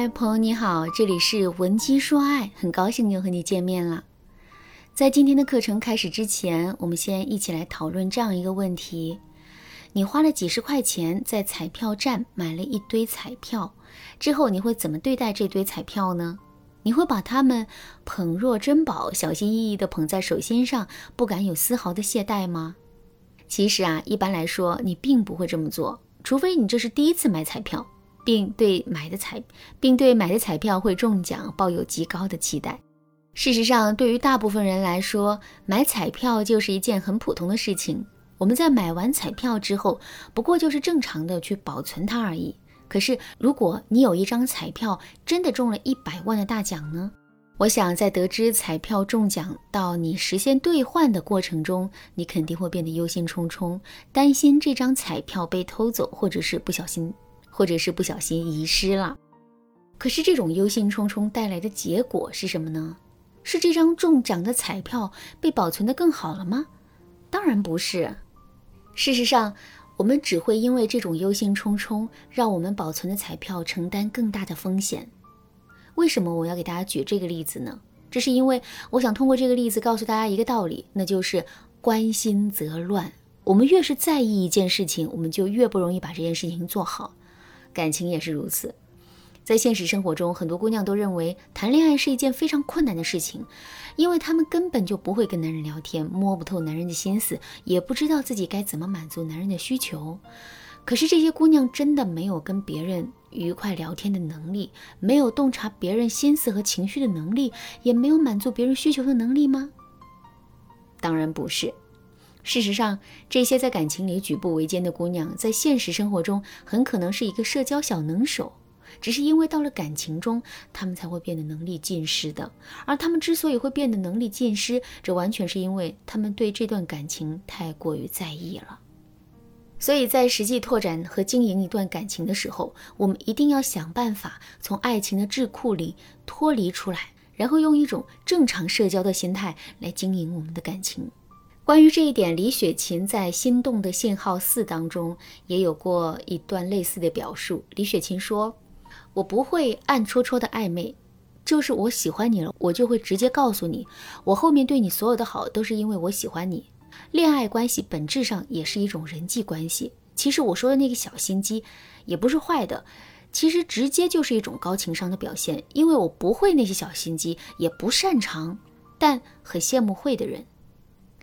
嗨，朋友你好，这里是文姬说爱，很高兴又和你见面了。在今天的课程开始之前，我们先一起来讨论这样一个问题：你花了几十块钱在彩票站买了一堆彩票，之后你会怎么对待这堆彩票呢？你会把它们捧若珍宝，小心翼翼地捧在手心上，不敢有丝毫的懈怠吗？其实啊，一般来说，你并不会这么做，除非你这是第一次买彩票。并对买的彩，并对买的彩票会中奖抱有极高的期待。事实上，对于大部分人来说，买彩票就是一件很普通的事情。我们在买完彩票之后，不过就是正常的去保存它而已。可是，如果你有一张彩票真的中了一百万的大奖呢？我想，在得知彩票中奖到你实现兑换的过程中，你肯定会变得忧心忡忡，担心这张彩票被偷走，或者是不小心。或者是不小心遗失了，可是这种忧心忡忡带来的结果是什么呢？是这张中奖的彩票被保存的更好了吗？当然不是。事实上，我们只会因为这种忧心忡忡，让我们保存的彩票承担更大的风险。为什么我要给大家举这个例子呢？这是因为我想通过这个例子告诉大家一个道理，那就是关心则乱。我们越是在意一件事情，我们就越不容易把这件事情做好。感情也是如此，在现实生活中，很多姑娘都认为谈恋爱是一件非常困难的事情，因为她们根本就不会跟男人聊天，摸不透男人的心思，也不知道自己该怎么满足男人的需求。可是这些姑娘真的没有跟别人愉快聊天的能力，没有洞察别人心思和情绪的能力，也没有满足别人需求的能力吗？当然不是。事实上，这些在感情里举步维艰的姑娘，在现实生活中很可能是一个社交小能手，只是因为到了感情中，她们才会变得能力尽失的。而她们之所以会变得能力尽失，这完全是因为她们对这段感情太过于在意了。所以在实际拓展和经营一段感情的时候，我们一定要想办法从爱情的智库里脱离出来，然后用一种正常社交的心态来经营我们的感情。关于这一点，李雪琴在《心动的信号四》当中也有过一段类似的表述。李雪琴说：“我不会暗戳戳的暧昧，就是我喜欢你了，我就会直接告诉你，我后面对你所有的好都是因为我喜欢你。恋爱关系本质上也是一种人际关系。其实我说的那个小心机也不是坏的，其实直接就是一种高情商的表现，因为我不会那些小心机，也不擅长，但很羡慕会的人。”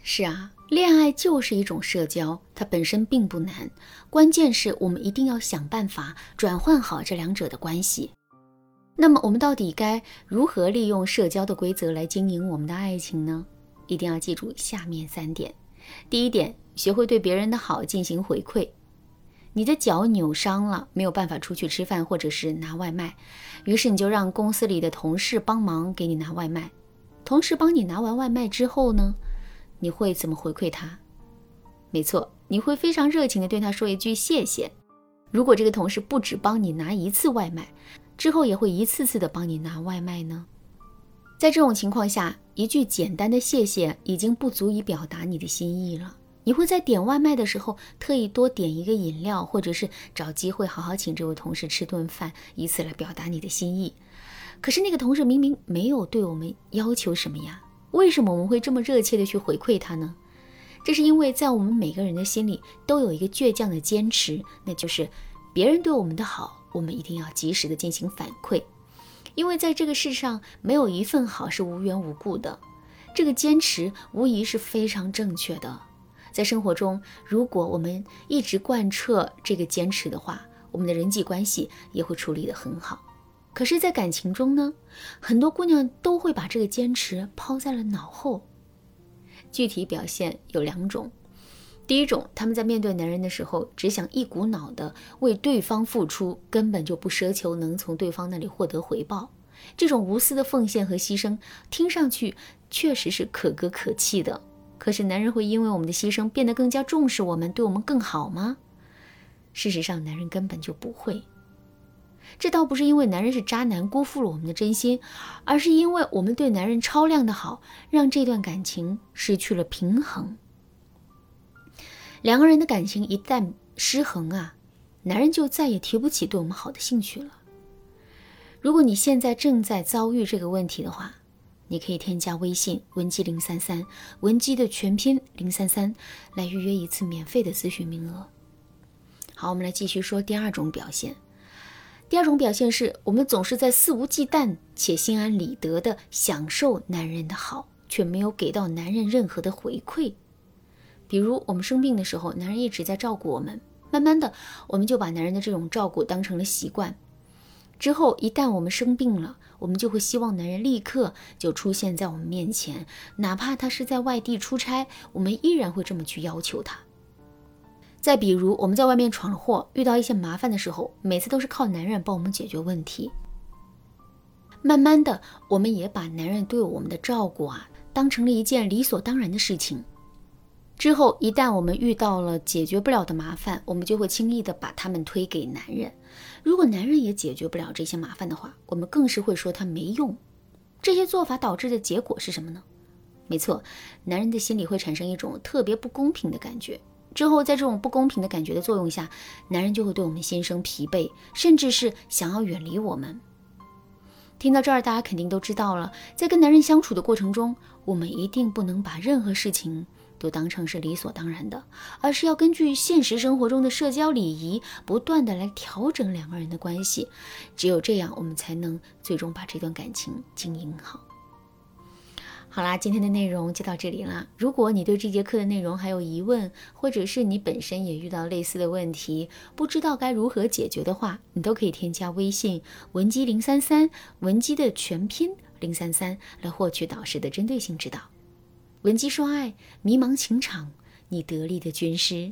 是啊，恋爱就是一种社交，它本身并不难，关键是我们一定要想办法转换好这两者的关系。那么，我们到底该如何利用社交的规则来经营我们的爱情呢？一定要记住下面三点。第一点，学会对别人的好进行回馈。你的脚扭伤了，没有办法出去吃饭或者是拿外卖，于是你就让公司里的同事帮忙给你拿外卖。同事帮你拿完外卖之后呢？你会怎么回馈他？没错，你会非常热情地对他说一句谢谢。如果这个同事不止帮你拿一次外卖，之后也会一次次的帮你拿外卖呢？在这种情况下，一句简单的谢谢已经不足以表达你的心意了。你会在点外卖的时候特意多点一个饮料，或者是找机会好好请这位同事吃顿饭，以此来表达你的心意。可是那个同事明明没有对我们要求什么呀？为什么我们会这么热切的去回馈他呢？这是因为在我们每个人的心里都有一个倔强的坚持，那就是别人对我们的好，我们一定要及时的进行反馈。因为在这个世上，没有一份好是无缘无故的。这个坚持无疑是非常正确的。在生活中，如果我们一直贯彻这个坚持的话，我们的人际关系也会处理得很好。可是，在感情中呢，很多姑娘都会把这个坚持抛在了脑后。具体表现有两种：第一种，她们在面对男人的时候，只想一股脑的为对方付出，根本就不奢求能从对方那里获得回报。这种无私的奉献和牺牲，听上去确实是可歌可泣的。可是，男人会因为我们的牺牲变得更加重视我们，对我们更好吗？事实上，男人根本就不会。这倒不是因为男人是渣男辜负了我们的真心，而是因为我们对男人超量的好，让这段感情失去了平衡。两个人的感情一旦失衡啊，男人就再也提不起对我们好的兴趣了。如果你现在正在遭遇这个问题的话，你可以添加微信文姬零三三，文姬的全拼零三三，来预约一次免费的咨询名额。好，我们来继续说第二种表现。第二种表现是我们总是在肆无忌惮且心安理得的享受男人的好，却没有给到男人任何的回馈。比如我们生病的时候，男人一直在照顾我们，慢慢的我们就把男人的这种照顾当成了习惯。之后一旦我们生病了，我们就会希望男人立刻就出现在我们面前，哪怕他是在外地出差，我们依然会这么去要求他。再比如，我们在外面闯了祸，遇到一些麻烦的时候，每次都是靠男人帮我们解决问题。慢慢的，我们也把男人对我们的照顾啊，当成了一件理所当然的事情。之后，一旦我们遇到了解决不了的麻烦，我们就会轻易的把他们推给男人。如果男人也解决不了这些麻烦的话，我们更是会说他没用。这些做法导致的结果是什么呢？没错，男人的心里会产生一种特别不公平的感觉。之后，在这种不公平的感觉的作用下，男人就会对我们心生疲惫，甚至是想要远离我们。听到这儿，大家肯定都知道了，在跟男人相处的过程中，我们一定不能把任何事情都当成是理所当然的，而是要根据现实生活中的社交礼仪，不断的来调整两个人的关系。只有这样，我们才能最终把这段感情经营好。好啦，今天的内容就到这里啦。如果你对这节课的内容还有疑问，或者是你本身也遇到类似的问题，不知道该如何解决的话，你都可以添加微信文姬零三三，文姬的全拼零三三，来获取导师的针对性指导。文姬说爱，迷茫情场，你得力的军师。